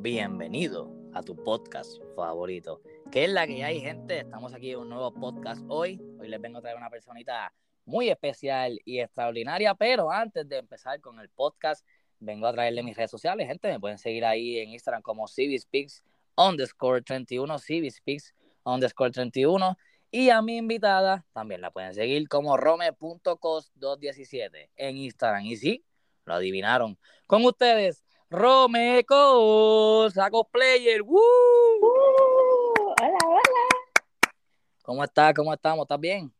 bienvenido a tu podcast favorito. ¿Qué es la que hay, gente? Estamos aquí en un nuevo podcast hoy. Hoy les vengo a traer una personita muy especial y extraordinaria, pero antes de empezar con el podcast, vengo a traerle mis redes sociales, gente. Me pueden seguir ahí en Instagram como CiviSpeaks underscore 31, CiviSpeaks underscore 31. Y a mi invitada también la pueden seguir como rome.cos217 en Instagram. Y sí, lo adivinaron. Con ustedes, Romeco, saco player. ¡Woo! Uh, hola, hola. ¿Cómo estás? ¿Cómo estamos? ¿Estás bien?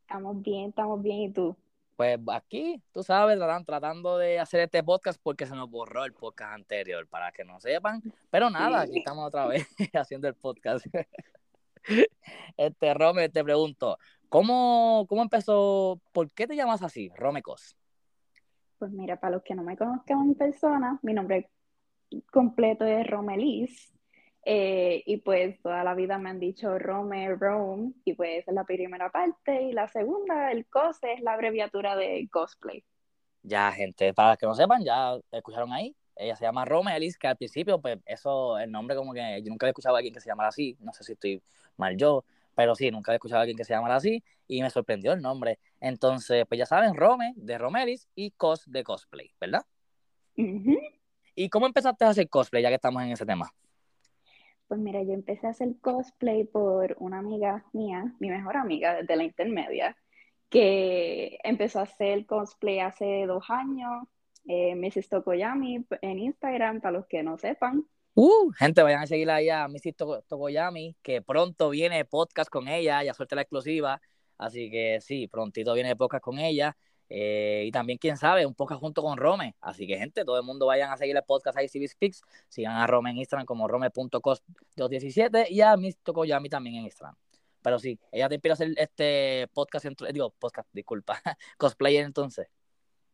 Estamos bien, estamos bien. ¿Y tú? Pues aquí, tú sabes, tratando de hacer este podcast porque se nos borró el podcast anterior, para que no sepan. Pero nada, aquí estamos otra vez haciendo el podcast. Este, Rome, te pregunto, ¿cómo, ¿cómo empezó? ¿Por qué te llamas así, Romecos? Pues mira, para los que no me conozcan en persona, mi nombre completo es Romelis. Eh, y pues toda la vida me han dicho Rome, Rome, y pues es la primera parte. Y la segunda, el COS, es la abreviatura de cosplay. Ya, gente, para los que no sepan, ya escucharon ahí. Ella se llama Romelis, que al principio, pues eso, el nombre como que yo nunca había escuchado a alguien que se llamara así. No sé si estoy mal yo, pero sí, nunca había escuchado a alguien que se llamara así y me sorprendió el nombre. Entonces, pues ya saben, Rome de Romelis y Cos de cosplay, ¿verdad? ¿Y cómo empezaste a hacer cosplay, ya que estamos en ese tema? Pues mira, yo empecé a hacer cosplay por una amiga mía, mi mejor amiga desde la intermedia, que empezó a hacer cosplay hace dos años, eh, Mrs. Tokoyami en Instagram, para los que no sepan. Uh, gente, vayan a seguir ahí a Mrs. Tokoyami, que pronto viene podcast con ella, ya suelta la exclusiva. Así que sí, prontito viene podcast con ella. Eh, y también, quién sabe, un podcast junto con Rome. Así que, gente, todo el mundo vayan a seguir el podcast ahí, CB Speaks. Sigan a Rome en Instagram como rome.cos217 y a Miss Tokoyami también en Instagram. Pero sí, ella te inspira a hacer este podcast, digo, podcast, disculpa, cosplayer entonces.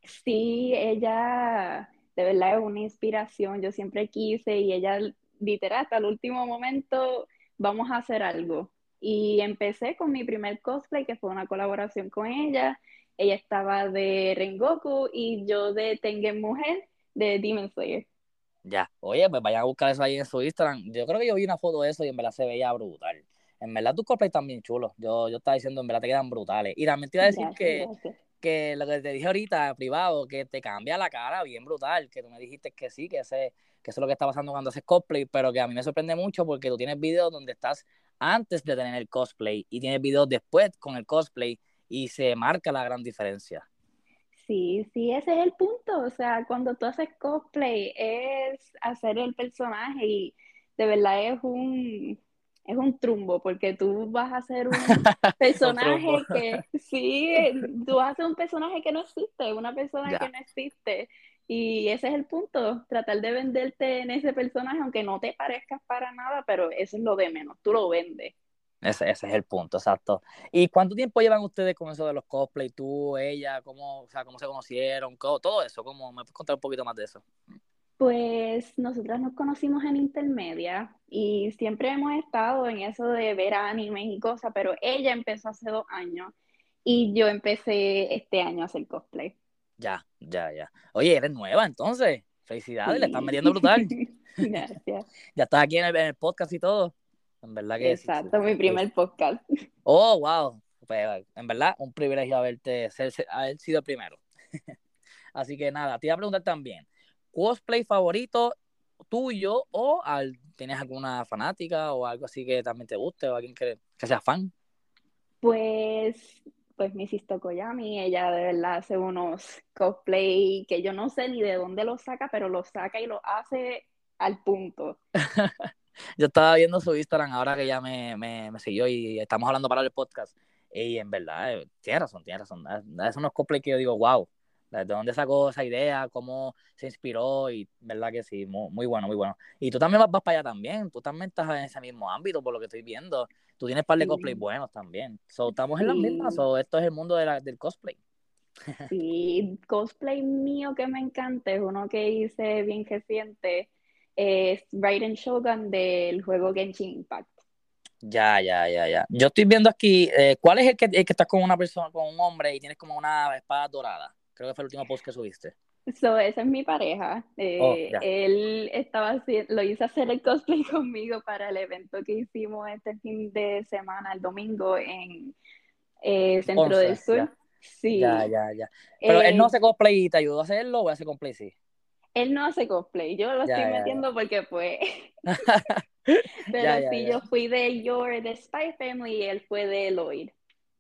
Sí, ella de verdad es una inspiración, yo siempre quise y ella literal hasta el último momento vamos a hacer algo. Y empecé con mi primer cosplay, que fue una colaboración con ella. Ella estaba de Rengoku y yo de Tengen Mujer de Demon Slayer. Ya, oye, pues vayan a buscar eso ahí en su Instagram. Yo creo que yo vi una foto de eso y en verdad se veía brutal. En verdad tus cosplays están bien chulos. Yo, yo estaba diciendo, en verdad te quedan brutales. Y también te iba a decir que, que lo que te dije ahorita, privado, que te cambia la cara bien brutal, que tú me dijiste que sí, que, ese, que eso es lo que está pasando cuando haces cosplay, pero que a mí me sorprende mucho porque tú tienes videos donde estás antes de tener el cosplay y tienes videos después con el cosplay y se marca la gran diferencia. Sí, sí, ese es el punto. O sea, cuando tú haces cosplay es hacer el personaje y de verdad es un, es un trumbo, porque tú vas a hacer un personaje que, sí, tú vas a hacer un personaje que no existe, una persona que no existe. Y ese es el punto, tratar de venderte en ese personaje, aunque no te parezcas para nada, pero eso es lo de menos, tú lo vendes. Ese, ese es el punto, exacto. ¿Y cuánto tiempo llevan ustedes con eso de los cosplay? Tú, ella, cómo, o sea, cómo se conocieron, todo eso, ¿cómo me puedes contar un poquito más de eso? Pues nosotras nos conocimos en intermedia y siempre hemos estado en eso de ver animes y cosas, pero ella empezó hace dos años y yo empecé este año a hacer cosplay. Ya, ya, ya. Oye, eres nueva entonces. Felicidades, le estás metiendo brutal. Gracias. ya estás aquí en el, podcast y todo. En verdad que Exacto, mi primer podcast. Oh, wow. Pues, en verdad, un privilegio haberte haber sido el primero. Así que nada, te iba a preguntar también cosplay favorito tuyo o al, tienes alguna fanática o algo así que también te guste o alguien que, sea fan? Pues, pues Mrs. Tokoyami, ella de verdad hace unos cosplay que yo no sé ni de dónde los saca, pero los saca y lo hace al punto. yo estaba viendo su Instagram ahora que ya me, me, siguió y estamos hablando para el podcast. Y en verdad, eh, tiene razón, tiene razón. Es unos cosplay que yo digo, wow, ¿De dónde sacó esa idea? ¿Cómo se inspiró? Y verdad que sí, muy, bueno, muy bueno. Y tú también vas, para allá también. Tú también estás en ese mismo ámbito, por lo que estoy viendo. Tú tienes un par de cosplay buenos también. So, estamos en las mismas. So, esto es el mundo de la, del cosplay. Sí, cosplay mío que me encanta es uno que hice bien reciente. Es Raiden Shogun del juego Genshin Impact. Ya, ya, ya, ya. Yo estoy viendo aquí, eh, ¿cuál es el que, el que estás con una persona, con un hombre y tienes como una espada dorada? Creo que fue el último post que subiste. So, esa es mi pareja. Oh, eh, él estaba lo hizo hacer el cosplay conmigo para el evento que hicimos este fin de semana, el domingo, en eh, Centro del Sur. Sí. Ya, ya, ya. Pero él no eh, hace cosplay y te ayudó a hacerlo o hace cosplay sí. Él no hace cosplay, yo lo estoy metiendo porque pues. Pero sí, yo fui de Your, de Spy Family y él fue de Lloyd.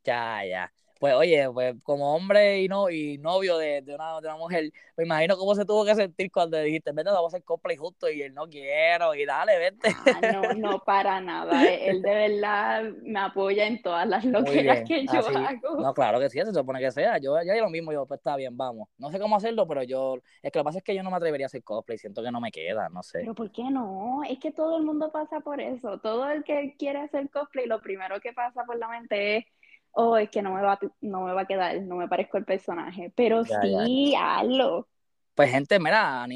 Ya, ya pues oye, pues como hombre y no y novio de, de, una, de una mujer, me imagino cómo se tuvo que sentir cuando dijiste, vete, vamos a hacer cosplay justo y él no quiero y dale, vete. Ah, no, no para nada. Él de verdad me apoya en todas las locuras que yo hago. No, claro que sí, se supone que sea. Yo ya lo mismo, yo pues está bien, vamos. No sé cómo hacerlo, pero yo, es que lo que pasa es que yo no me atrevería a hacer cosplay, siento que no me queda, no sé. Pero ¿por qué no? Es que todo el mundo pasa por eso. Todo el que quiere hacer cosplay, lo primero que pasa por la mente es oh, es que no me va, no me va a quedar, no me parezco el personaje, pero sí, hazlo. Pues gente, mira,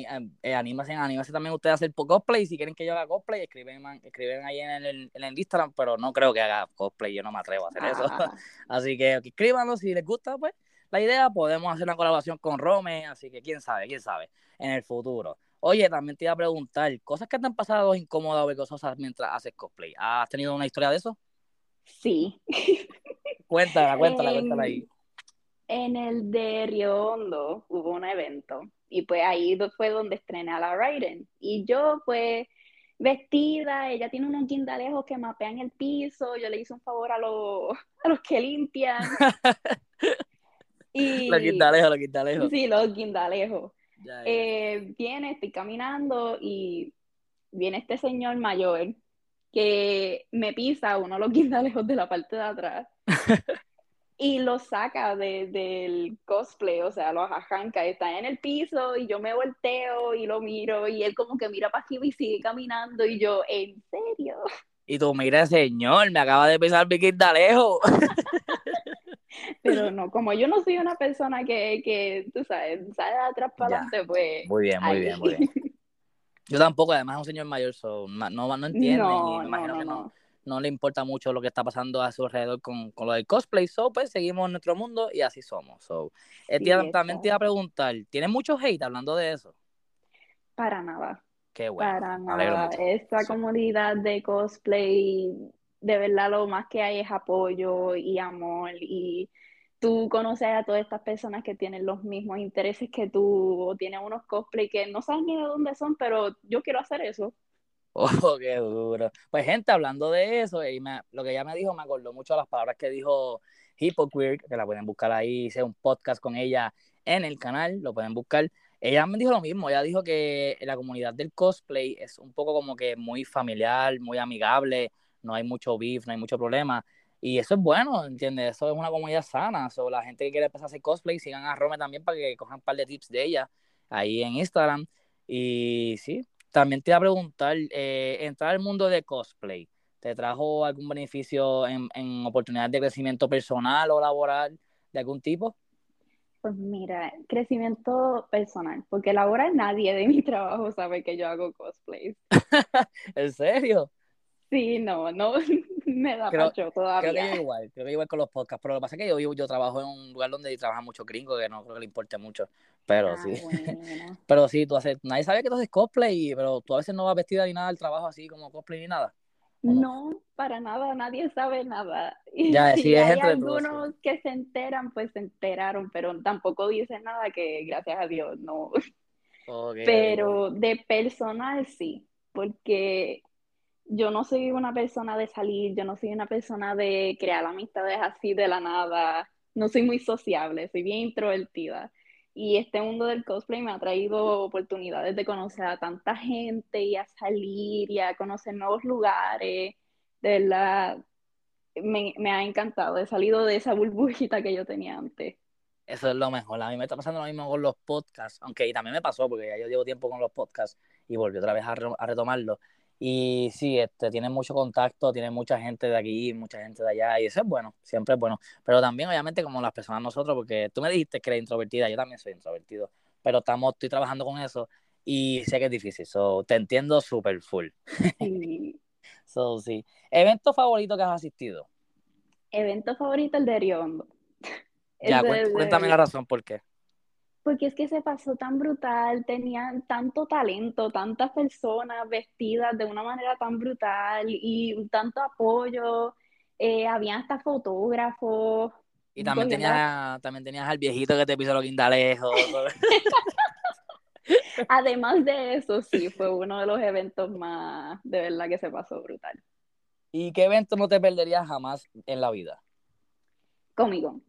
eh, anímase, anímase también ustedes a hacer cosplay, si quieren que yo haga cosplay, escriben, escriben ahí en el, en el Instagram, pero no creo que haga cosplay, yo no me atrevo a hacer eso. Así que escríbanlo si les gusta, pues, la idea, podemos hacer una colaboración con Rome, así que quién sabe, quién sabe, en el futuro. Oye, también te iba a preguntar, cosas que te han pasado incómodas o vergonzosas mientras haces cosplay. ¿Has tenido una historia de eso? Sí. Cuéntala, cuéntala, cuéntala ahí. En el de Río Hondo hubo un evento y pues ahí fue donde estrené a la Raiden. Y yo pues vestida, ella tiene unos guindalejos que mapean el piso, yo le hice un favor a los, a los que limpian. y, los guindalejos, los guindalejos. Sí, los guindalejos. Eh, viene, estoy caminando y viene este señor mayor que me pisa uno de los guindalejos de la parte de atrás y lo saca del cosplay, o sea, lo arranca, está en el piso y yo me volteo y lo miro y él como que mira para arriba y sigue caminando y yo, ¿en serio? Y tú, mira, señor, me acaba de pisar mi guindalejo. Pero no, como yo no soy una persona que, que tú sabes, sale de atrás para adelante, pues... Muy bien, muy bien, muy bien. Yo tampoco, además es un señor mayor, so, no, no entiende y me imagino que no, no le importa mucho lo que está pasando a su alrededor con, con lo del cosplay, so pues seguimos en nuestro mundo y así somos. So, eh, también te iba a preguntar, ¿tienes mucho hate hablando de eso? Para nada. Qué bueno. Para nada. Esta comunidad de cosplay, de verdad lo más que hay es apoyo y amor y tú conoces a todas estas personas que tienen los mismos intereses que tú o tienen unos cosplay que no sabes ni de dónde son, pero yo quiero hacer eso. Oh, qué duro. Pues gente, hablando de eso, y lo que ella me dijo me acordó mucho a las palabras que dijo Hippoqueer, que la pueden buscar ahí, hice un podcast con ella en el canal, lo pueden buscar. Ella me dijo lo mismo, ella dijo que la comunidad del cosplay es un poco como que muy familiar, muy amigable, no hay mucho beef, no hay mucho problema. Y eso es bueno, ¿entiendes? Eso es una comunidad sana. So, la gente que quiere empezar a hacer cosplay, sigan a Rome también para que cojan un par de tips de ella ahí en Instagram. Y sí, también te iba a preguntar, eh, entrar al mundo de cosplay, ¿te trajo algún beneficio en, en oportunidades de crecimiento personal o laboral de algún tipo? Pues mira, crecimiento personal, porque laboral nadie de mi trabajo sabe que yo hago cosplay. ¿En serio? Sí, no, no me da creo, todavía. Creo que igual, creo que igual con los podcasts, pero lo que pasa es que yo, yo trabajo en un lugar donde trabaja mucho gringo, que no creo que le importe mucho, pero ah, sí. pero sí, tú haces, nadie sabe que tú haces cosplay, pero tú a veces no vas vestida ni nada al trabajo así como cosplay ni nada. No? para nada, nadie sabe nada. Y ya, si hay algunos que se enteran, pues se enteraron, pero tampoco dicen nada que gracias a Dios no. pero de personal sí, porque yo no soy una persona de salir, yo no soy una persona de crear amistades así de la nada, no soy muy sociable, soy bien introvertida. Y este mundo del cosplay me ha traído oportunidades de conocer a tanta gente y a salir y a conocer nuevos lugares. De verdad, me, me ha encantado. He salido de esa burbujita que yo tenía antes. Eso es lo mejor. A mí me está pasando lo mismo con los podcasts, aunque también me pasó porque ya yo llevo tiempo con los podcasts y volví otra vez a, a retomarlo. Y sí, este, tiene mucho contacto, tiene mucha gente de aquí, mucha gente de allá, y eso es bueno, siempre es bueno. Pero también, obviamente, como las personas nosotros, porque tú me dijiste que eres introvertida, yo también soy introvertido, pero estamos, estoy trabajando con eso y sé que es difícil, so, te entiendo súper full. Sí. so, sí. ¿Evento favorito que has asistido? Evento favorito, el de Riondo. Ya, cuéntame la razón por qué porque es que se pasó tan brutal, tenían tanto talento, tantas personas vestidas de una manera tan brutal y tanto apoyo, eh, habían hasta fotógrafos. Y también tenías, también tenías al viejito que te pisó los guindalejos. Además de eso, sí, fue uno de los eventos más, de verdad que se pasó brutal. ¿Y qué evento no te perderías jamás en la vida? Comic Con.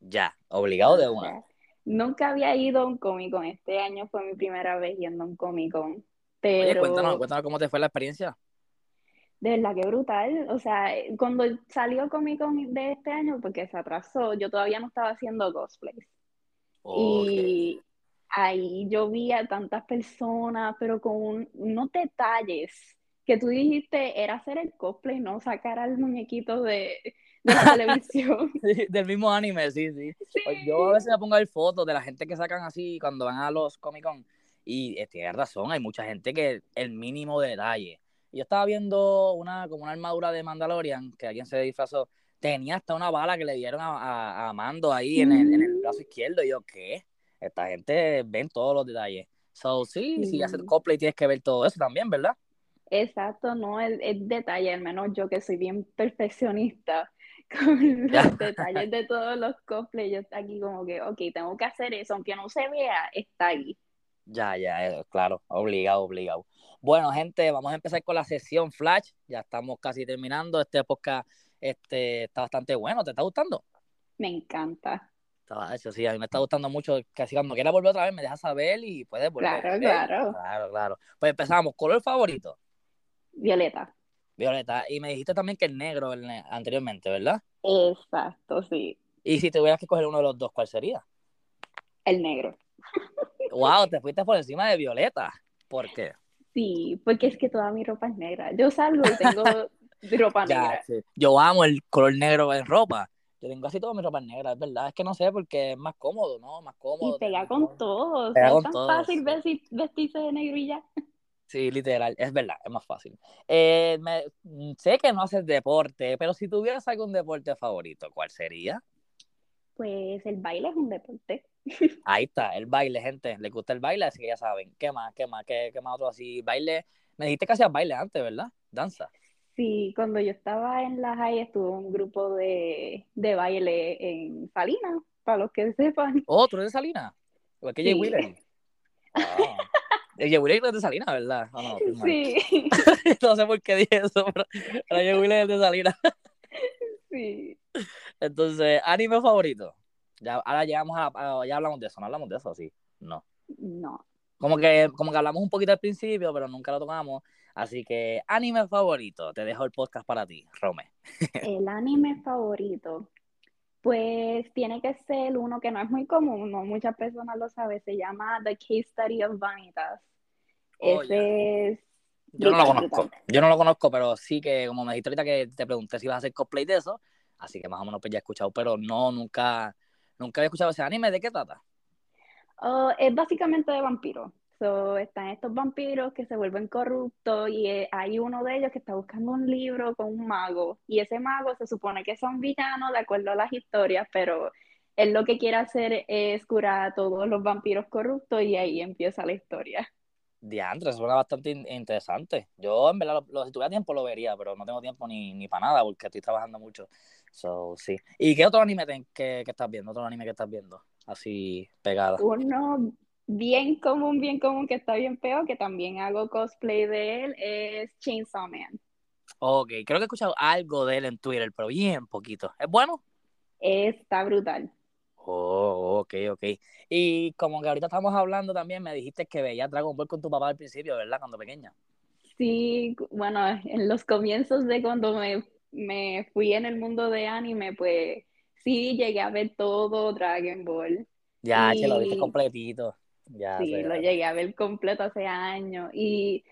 Ya, obligado de una. Nunca había ido a un Comic Con. Este año fue mi primera vez yendo a un Comic Con. Pero... Oye, cuéntanos, cuéntanos cómo te fue la experiencia. De verdad que brutal. O sea, cuando salió Comic Con de este año, porque se atrasó, yo todavía no estaba haciendo cosplays. Y ahí yo vi a tantas personas, pero con unos detalles que tú dijiste era hacer el cosplay, no sacar al muñequito de, de la televisión. del mismo anime, sí, sí, pues Yo a veces me pongo a ver fotos de la gente que sacan así cuando van a los Comic Con y eh, tienes razón, hay mucha gente que el mínimo detalle. Yo estaba viendo una como una armadura de Mandalorian que alguien se disfrazó, tenía hasta una bala que le dieron a, a, Mando ahí en el, en el, brazo izquierdo y yo, ¿qué? Esta gente ven todos los detalles. So, sí, si haces cosplay tienes que ver todo eso también, ¿verdad? Exacto, no, el, el detalle, al menos yo que soy bien perfeccionista, con los detalles de todos los cosplays, yo aquí como que, ok, tengo que hacer eso, aunque no se vea, está ahí. Ya, ya, claro, obligado, obligado. Bueno, gente, vamos a empezar con la sesión Flash, ya estamos casi terminando, este podcast este, está bastante bueno, ¿te está gustando? Me encanta. Eso sí, a mí me está gustando mucho, así cuando quieras volver otra vez me dejas saber y puedes volver. Claro, claro. Claro, claro. Pues empezamos, ¿color favorito? Violeta. Violeta. Y me dijiste también que el negro anteriormente, ¿verdad? Exacto, sí. Y si tuvieras que coger uno de los dos, ¿cuál sería? El negro. Wow, te fuiste por encima de Violeta. ¿Por qué? Sí, porque es que toda mi ropa es negra. Yo salgo y tengo ropa negra. Yo amo el color negro en ropa. Yo tengo casi toda mi ropa negra, es verdad. Es que no sé, porque es más cómodo, ¿no? Más cómodo. Y pega con todo. es tan fácil vestirse de negro y ya. Sí, literal, es verdad, es más fácil. Eh, mm, sé que no haces deporte, pero si tuvieras algún deporte favorito, ¿cuál sería? Pues el baile es un deporte. Ahí está, el baile, gente. ¿Le gusta el baile? Así que ya saben. ¿Qué más? ¿Qué más? ¿Qué, qué más otro así? Baile. Me dijiste que hacías baile antes, ¿verdad? Danza. Sí, cuando yo estaba en la high estuve un grupo de, de baile en Salinas, para los que sepan. Oh, ¿tú eres de Salinas? Igual que Jay Wheeler. Ah. Wheeler es de Salinas, ¿verdad? no, sí. no sé por qué dije eso, pero, Wheeler es de Salinas. sí. Entonces, anime favorito. Ya, ahora llegamos a, ya hablamos de eso, no hablamos de eso, sí. No. No. Como que, como que hablamos un poquito al principio, pero nunca lo tocamos. Así que, anime favorito. Te dejo el podcast para ti, Rome. el anime favorito. Pues tiene que ser uno que no es muy común, no muchas personas lo saben, se llama The Case Study of Vanitas. Oh, Ese es... Yo no lo conozco, yo no lo conozco, pero sí que como me dijiste ahorita que te pregunté si ibas a hacer cosplay de eso, así que más o menos pues ya he escuchado, pero no, nunca, nunca había escuchado ese anime, ¿de qué trata? Oh, es básicamente de vampiros. So, están estos vampiros que se vuelven corruptos y eh, hay uno de ellos que está buscando un libro con un mago y ese mago se supone que es un villano de acuerdo a las historias, pero él lo que quiere hacer es curar a todos los vampiros corruptos y ahí empieza la historia. Diantre, suena bastante interesante. Yo, en verdad, lo, si tuviera tiempo lo vería, pero no tengo tiempo ni, ni para nada porque estoy trabajando mucho. So, sí. ¿Y qué otro anime que, que, estás viendo? ¿Otro anime que estás viendo? Así pegado. Uno bien común, bien común, que está bien peor, que también hago cosplay de él, es Chainsaw Man. Ok, creo que he escuchado algo de él en Twitter, pero bien poquito. ¿Es bueno? Está brutal. Oh, ok, ok. Y como que ahorita estamos hablando también, me dijiste que veías Dragon Ball con tu papá al principio, ¿verdad? Cuando pequeña. Sí, bueno, en los comienzos de cuando me, me fui en el mundo de anime, pues sí, llegué a ver todo Dragon Ball. Ya, y... lo viste completito sí, lo llegué a ver completo hace años. Y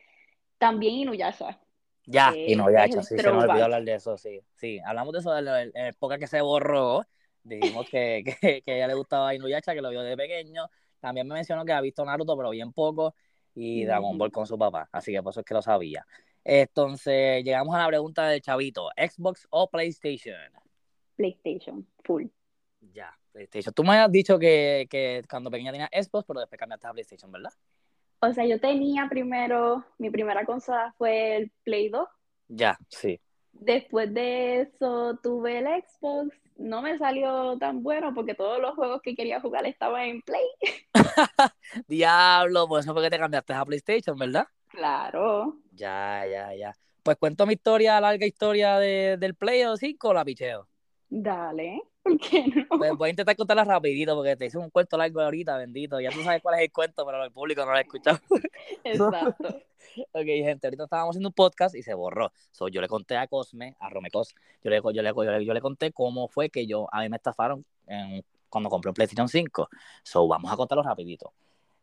también Inuyasha. Ya, Inuyasha, sí, se me olvidó hablar de eso, sí. Sí, hablamos de eso en la época que se borró. Dijimos que, que, que a ella le gustaba Inuyasha, que lo vio de pequeño. También me mencionó que ha visto Naruto, pero bien poco. Y Dragon Ball con su papá. Así que por eso es que lo sabía. Entonces, llegamos a la pregunta del chavito. ¿Xbox o PlayStation? PlayStation, full. Ya. PlayStation. Tú me has dicho que, que cuando pequeña tenías Xbox, pero después cambiaste a PlayStation, ¿verdad? O sea, yo tenía primero, mi primera consola fue el Play 2. Ya, sí. Después de eso tuve el Xbox. No me salió tan bueno porque todos los juegos que quería jugar estaban en Play. Diablo, por eso fue que te cambiaste a PlayStation, ¿verdad? Claro. Ya, ya, ya. Pues cuento mi historia, larga historia de, del Play o 5 o la picheo. Dale, ¿por qué no? Pues voy a intentar contarla rapidito porque te hice un cuento largo ahorita, bendito. Ya tú sabes cuál es el cuento, pero el público no lo ha escuchado. Exacto. ok, gente, ahorita estábamos haciendo un podcast y se borró. So, yo le conté a Cosme, a Romecos, yo le, yo, le, yo, le, yo le conté cómo fue que yo, a mí me estafaron en, cuando compré un PlayStation 5. So, vamos a contarlo rapidito.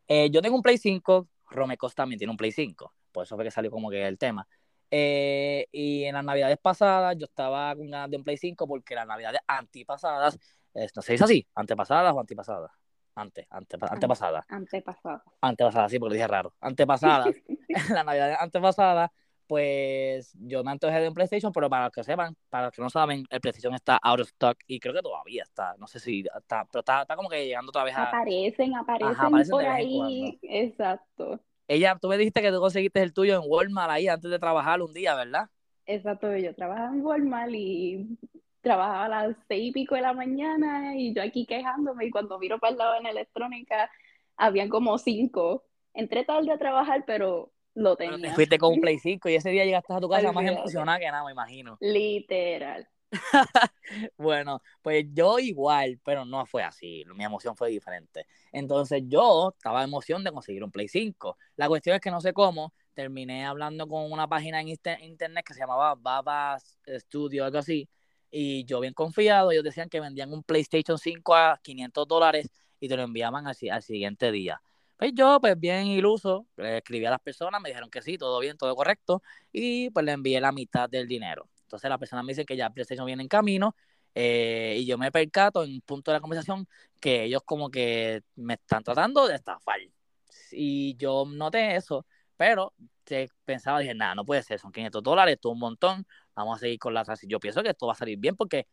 Eh, yo tengo un Play 5, Romecos también tiene un Play 5. Por eso fue que salió como que el tema. Eh, y en las navidades pasadas yo estaba con ganas de un Play 5 porque las navidades antipasadas, no sé si es así, antepasadas o antipasadas. Ante, ante, antepasadas. Antepasadas. Antepasadas, sí, porque dije raro. Antepasadas. las navidades antepasadas, pues yo me antojé de un PlayStation, pero para los que sepan, para los que no saben, el PlayStation está out of stock y creo que todavía está, no sé si está, pero está, está como que llegando otra vez a... Aparecen, aparecen, Ajá, aparecen por ahí, exacto. Ella, tú me dijiste que tú conseguiste el tuyo en Walmart ahí antes de trabajar un día, ¿verdad? Exacto, yo trabajaba en Walmart y trabajaba a las seis y pico de la mañana y yo aquí quejándome y cuando miro para el lado en electrónica habían como cinco. Entré tarde a trabajar, pero lo tenía. Pero te fuiste con un Play 5 y ese día llegaste a tu casa más emocionada que nada, me imagino. Literal. bueno, pues yo igual, pero no fue así. Mi emoción fue diferente. Entonces yo estaba emoción de conseguir un Play 5. La cuestión es que no sé cómo, terminé hablando con una página en internet que se llamaba Babas Studio, algo así. Y yo bien confiado, ellos decían que vendían un PlayStation 5 a 500 dólares y te lo enviaban al, al siguiente día. Pues yo, pues bien iluso, le escribí a las personas, me dijeron que sí, todo bien, todo correcto, y pues le envié la mitad del dinero. Entonces la persona me dice que ya PlayStation viene en camino eh, y yo me percato en un punto de la conversación que ellos como que me están tratando de estafar. Y yo noté eso, pero pensaba, dije, nada, no puede ser, son 500 dólares, esto es un montón, vamos a seguir con la Yo pienso que esto va a salir bien porque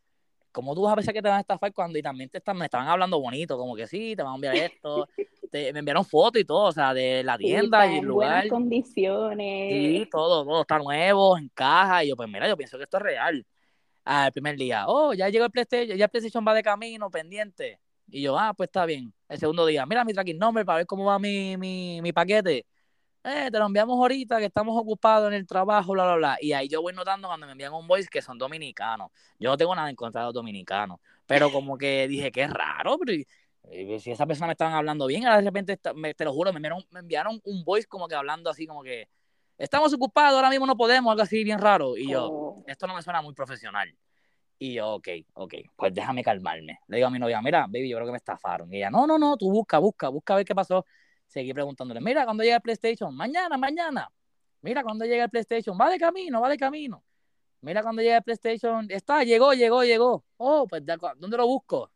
como tú vas a pensar que te van a estafar cuando y también te están, me estaban hablando bonito, como que sí, te van a enviar esto, me enviaron fotos y todo, o sea, de la tienda y el lugar. Buenas condiciones. Sí, todo, todo está nuevo, en caja. Y yo, pues mira, yo pienso que esto es real. Al primer día, oh, ya llegó el PlayStation, ya el PlayStation va de camino, pendiente. Y yo, ah, pues está bien. El segundo día, mira mi tracking number para ver cómo va mi, mi, mi paquete. Eh, te lo enviamos ahorita que estamos ocupados en el trabajo, bla, bla, bla. Y ahí yo voy notando cuando me envían un voice que son dominicanos. Yo no tengo nada en contra de los dominicanos. Pero como que dije, qué raro, pero si esa persona me estaban hablando bien, ahora de repente, te lo juro, me enviaron, me enviaron un voice como que hablando así como que estamos ocupados, ahora mismo no podemos, algo así bien raro. Y yo, oh. esto no me suena muy profesional. Y yo, ok, ok, pues déjame calmarme. Le digo a mi novia, mira, baby, yo creo que me estafaron. Y ella, no, no, no, tú busca, busca, busca a ver qué pasó. Seguí preguntándole, mira, cuando llega el PlayStation? Mañana, mañana. Mira, cuando llega el PlayStation? Va de camino, va de camino. Mira, cuando llega el PlayStation? Está, llegó, llegó, llegó. Oh, pues, ¿dónde lo busco?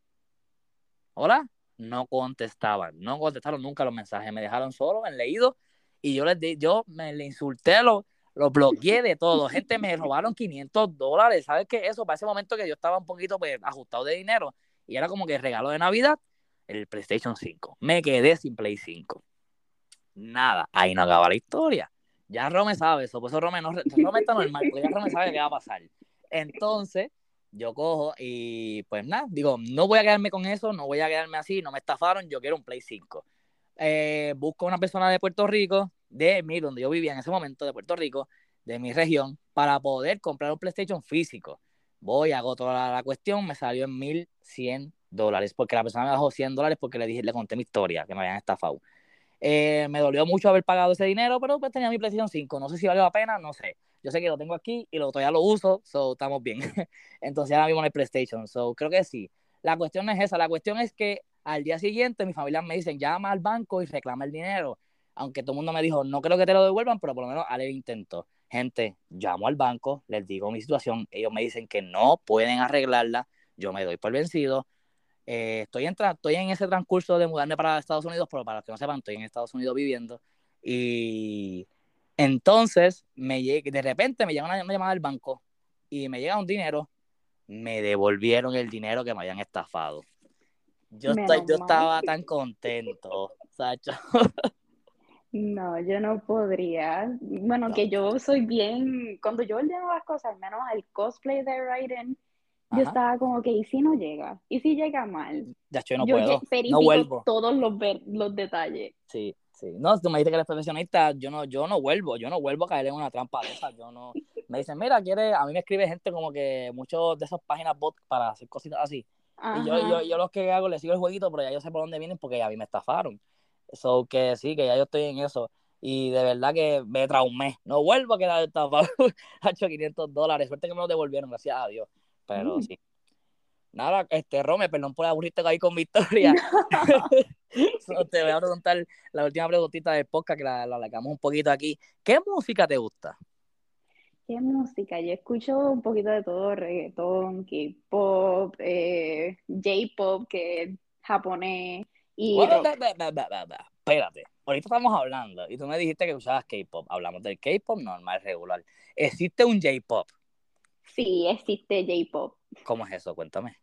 ¿Hola? No contestaban, no contestaron nunca los mensajes, me dejaron solo en leído y yo les di, yo me le insulté, lo, lo bloqueé de todo. Gente, me robaron 500 dólares, ¿sabes qué? Eso, para ese momento que yo estaba un poquito pues, ajustado de dinero y era como que regalo de Navidad, el PlayStation 5. Me quedé sin Play 5. Nada, ahí no acaba la historia. Ya Rome sabe eso, pues eso Rome, no, Rome está normal, ya Rome sabe qué va a pasar. Entonces, yo cojo y pues nada, digo, no voy a quedarme con eso, no voy a quedarme así, no me estafaron, yo quiero un Play 5. Eh, busco una persona de Puerto Rico, de mí, donde yo vivía en ese momento, de Puerto Rico, de mi región, para poder comprar un PlayStation físico. Voy, hago toda la, cuestión, me salió en 1100 dólares, porque la persona me bajó 100 dólares porque le dije, le conté mi historia, que me habían estafado. Eh, me dolió mucho haber pagado ese dinero, pero pues tenía mi PlayStation 5. No sé si valió la pena, no sé. Yo sé que lo tengo aquí y lo, todavía lo uso, so estamos bien. Entonces ahora mismo en el PlayStation, so creo que sí. La cuestión es esa, la cuestión es que al día siguiente mi familia me dicen, llama al banco y reclama el dinero. Aunque todo el mundo me dijo, no creo que te lo devuelvan, pero por lo menos el intento. Gente, llamo al banco, les digo mi situación, ellos me dicen que no pueden arreglarla, yo me doy por vencido, eh, estoy, en estoy en ese transcurso de mudarme para Estados Unidos, pero para los que no sepan, estoy en Estados Unidos viviendo. Y entonces, me de repente me llega una, llamada del banco y me llega un dinero. Me devolvieron el dinero que me habían estafado. Yo, estoy, yo estaba tan contento, Sacho. No, yo no podría. Bueno, que yo soy bien, cuando yo ordeno las cosas, menos el cosplay de Raiden, yo estaba como que, ¿y si no llega? ¿Y si llega mal? Ya, yo no puedo, no vuelvo. todos los, los detalles. Sí, sí. No, tú me dijiste que eres profesionista, yo no, yo no vuelvo, yo no vuelvo a caer en una trampa de esas, yo no... Me dicen, mira, quiere, a mí me escribe gente como que muchos de esas páginas bot para hacer cositas así. Y yo, yo, yo los que hago, les sigo el jueguito, pero ya yo sé por dónde vienen porque ya a mí me estafaron. So que sí, que ya yo estoy en eso. Y de verdad que me traumé. No vuelvo a quedar estafado. Ha hecho 500 dólares. Suerte que me lo devolvieron, gracias a Dios. Pero mm. sí. Nada, este, Rome, perdón por aburrirte ahí con Victoria. te voy a preguntar la última preguntita del podcast que la, la alargamos un poquito aquí. ¿Qué música te gusta? ¿Qué música? Yo escucho un poquito de todo, reggaetón, K-pop, eh, J-pop, que es japonés, y espérate, ahorita estamos hablando y tú me dijiste que usabas K-pop. Hablamos del K-pop normal, regular. ¿Existe un J-pop? Sí, existe J-pop. ¿Cómo es eso? Cuéntame.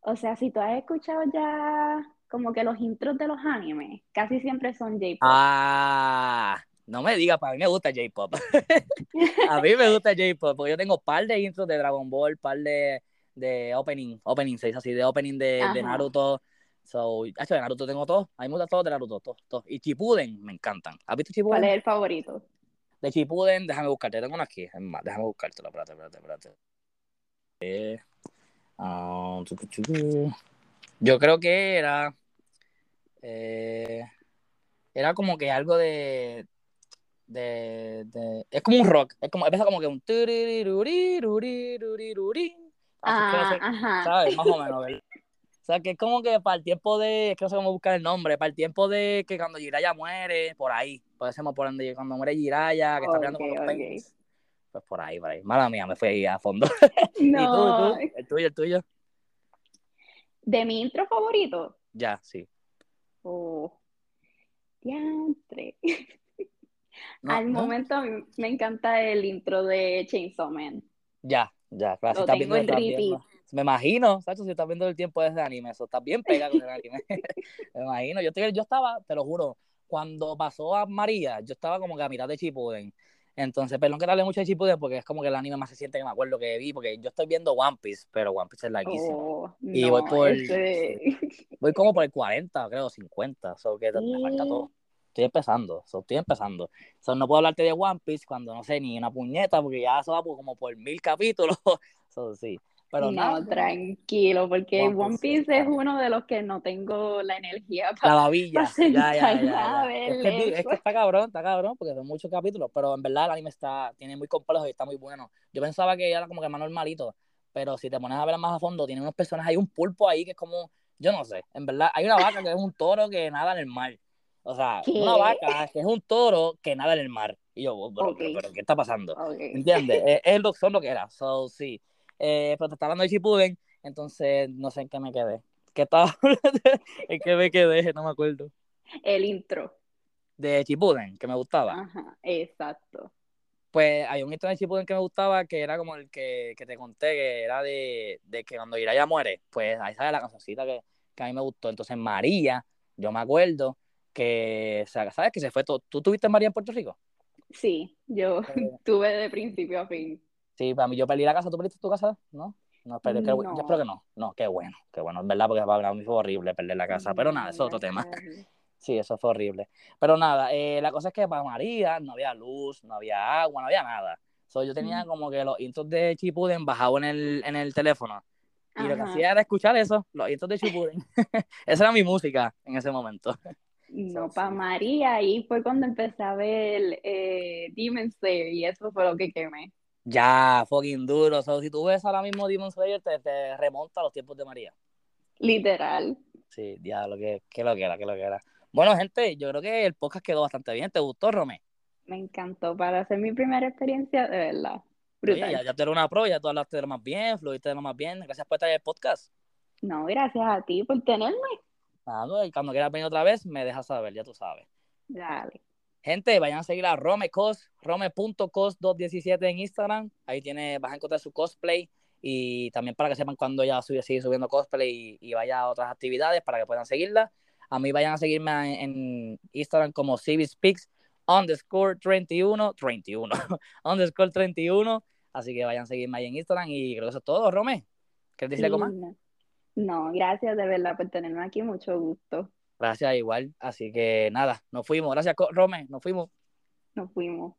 O sea, si tú has escuchado ya como que los intros de los animes, casi siempre son J-pop. Ah, no me digas, para mí me gusta J-pop. a mí me gusta J-pop, porque yo tengo par de intros de Dragon Ball, par de, de opening, opening, se dice así, de opening de, de Naruto So, hecho de Naruto tengo todos. A mí me gustan todos de Naruto, todos, todos. Y Chipuden me encantan. ¿Has visto Chipuden? ¿Cuál es el favorito? De Chipuden, déjame buscarte. Tengo uno aquí. Es más, déjame buscártelo. Espérate, espérate, espérate. Eh, uh, yo creo que era. Eh, era como que algo de, de, de, es como un rock, es como, empieza como que un ah, ajá. ¿sabes? Más o menos, ¿verdad? O sea, que es como que para el tiempo de, es que no sé cómo buscar el nombre, para el tiempo de que cuando Jiraya muere, por ahí, ser por donde cuando muere Jiraya, que está peleando con los okay. pues por ahí, por ahí. Mala mía, me fui ahí a fondo. No. ¿Y tú, tú? ¿El tuyo, el tuyo? ¿De mi intro favorito? Ya, sí. Oh, diantre. Al momento me encanta el intro de Chainsaw Man. Ya, ya, claro. Lo tengo en repeat. Me imagino, ¿sabes? Si estás viendo el tiempo de ese anime, eso está bien pegado con el anime. me imagino. Yo, yo estaba, te lo juro, cuando pasó a María, yo estaba como que a mitad de Chipuden. Entonces, perdón que te hable mucho de Chipuden porque es como que el anime más reciente que me acuerdo que vi, porque yo estoy viendo One Piece, pero One Piece es larguísimo. Oh, y voy por. Voy como por el 40, creo, 50. So que me falta todo. Estoy empezando, so, estoy empezando. So, no puedo hablarte de One Piece cuando no sé ni una puñeta, porque ya eso va como por mil capítulos. So, sí. Pero no, tranquilo, porque One Piece, es uno de los que no tengo la energía para. La babilla. ya, ya, ya, Es, que, es, que, está cabrón, está cabrón, porque son muchos capítulos, pero en verdad el anime está, tiene muy complejo y está muy bueno. Yo pensaba que era como que más normalito, pero si te pones a ver más a fondo, tiene unos personajes, hay un pulpo ahí que es como, yo no sé, en verdad, hay una vaca que es un toro que nada en el mar. O sea, una vaca que es un toro que nada en el mar. Y yo, pero, pero, ¿qué está pasando? ¿Entiendes? es, es, son lo que era. So, sí. Eh, pero te estaba hablando de Chipuden, entonces no sé en qué me quedé. ¿Qué estaba ¿En qué me quedé? No me acuerdo. El intro. De Chipuden, que me gustaba. Ajá, exacto. Pues hay un intro de Chipuden que me gustaba, que era como el que, que te conté, que era de, de que cuando Iraya muere, pues ahí sale la cancioncita que, que a mí me gustó. Entonces María, yo me acuerdo que, ¿sabes? Que se fue todo. ¿Tú tuviste María en Puerto Rico? Sí, yo eh. tuve de principio a fin. Sí, para mí yo perdí la casa, ¿tú perdiste tu casa? ¿No? No, espero, no. yo espero que no. No, qué bueno, qué bueno, es verdad, porque para mí fue horrible perder la casa. Pero nada, eso es otro tema. Sí, eso fue horrible. Pero nada, eh, la cosa es que para María no había luz, no había agua, no había nada. So, yo tenía como que los intros de Chipuden bajados en el, en el teléfono. Y lo que hacía era escuchar eso, los intros de Chipuden. Esa era mi música en ese momento. No, para María, ahí fue cuando empecé a ver eh, Demon Slayer y eso fue lo que quemé. Ya, fucking duro. O si tú ves ahora mismo Demon Slayer, te, remonta a los tiempos de María. Literal. Sí, ya, lo que, que lo que era, que lo que era. Bueno, gente, yo creo que el podcast quedó bastante bien. ¿Te gustó, Romé? Me encantó. Para hacer mi primera experiencia, de verdad. Brutal. ya, ya tú eres una pro, ya tú hablaste de lo más bien, fluiste de lo más bien. Gracias por estar en el podcast. No, gracias a ti por tenerme. Nada, y cuando quieras venir otra vez, me dejas saber, ya tú sabes. Dale. Gente, vayan a seguir a RomeCos, rome.cos217 en Instagram. Ahí tiene, vas a encontrar su cosplay. y también para que sepan cuando ella sube, sigue subiendo cosplay y, vaya a otras actividades para que puedan seguirla. A mí vayan a seguirme en, Instagram como CiviSpeaks underscore 31, 31, underscore 31. Así que vayan a seguirme ahí en Instagram y creo que eso es todo, Rome. ¿Quieres decir algo más? No, gracias de verdad por tenerme aquí, mucho gusto. Gracias, igual. Así que nada, nos fuimos. Gracias, Rome, nos fuimos. Nos fuimos.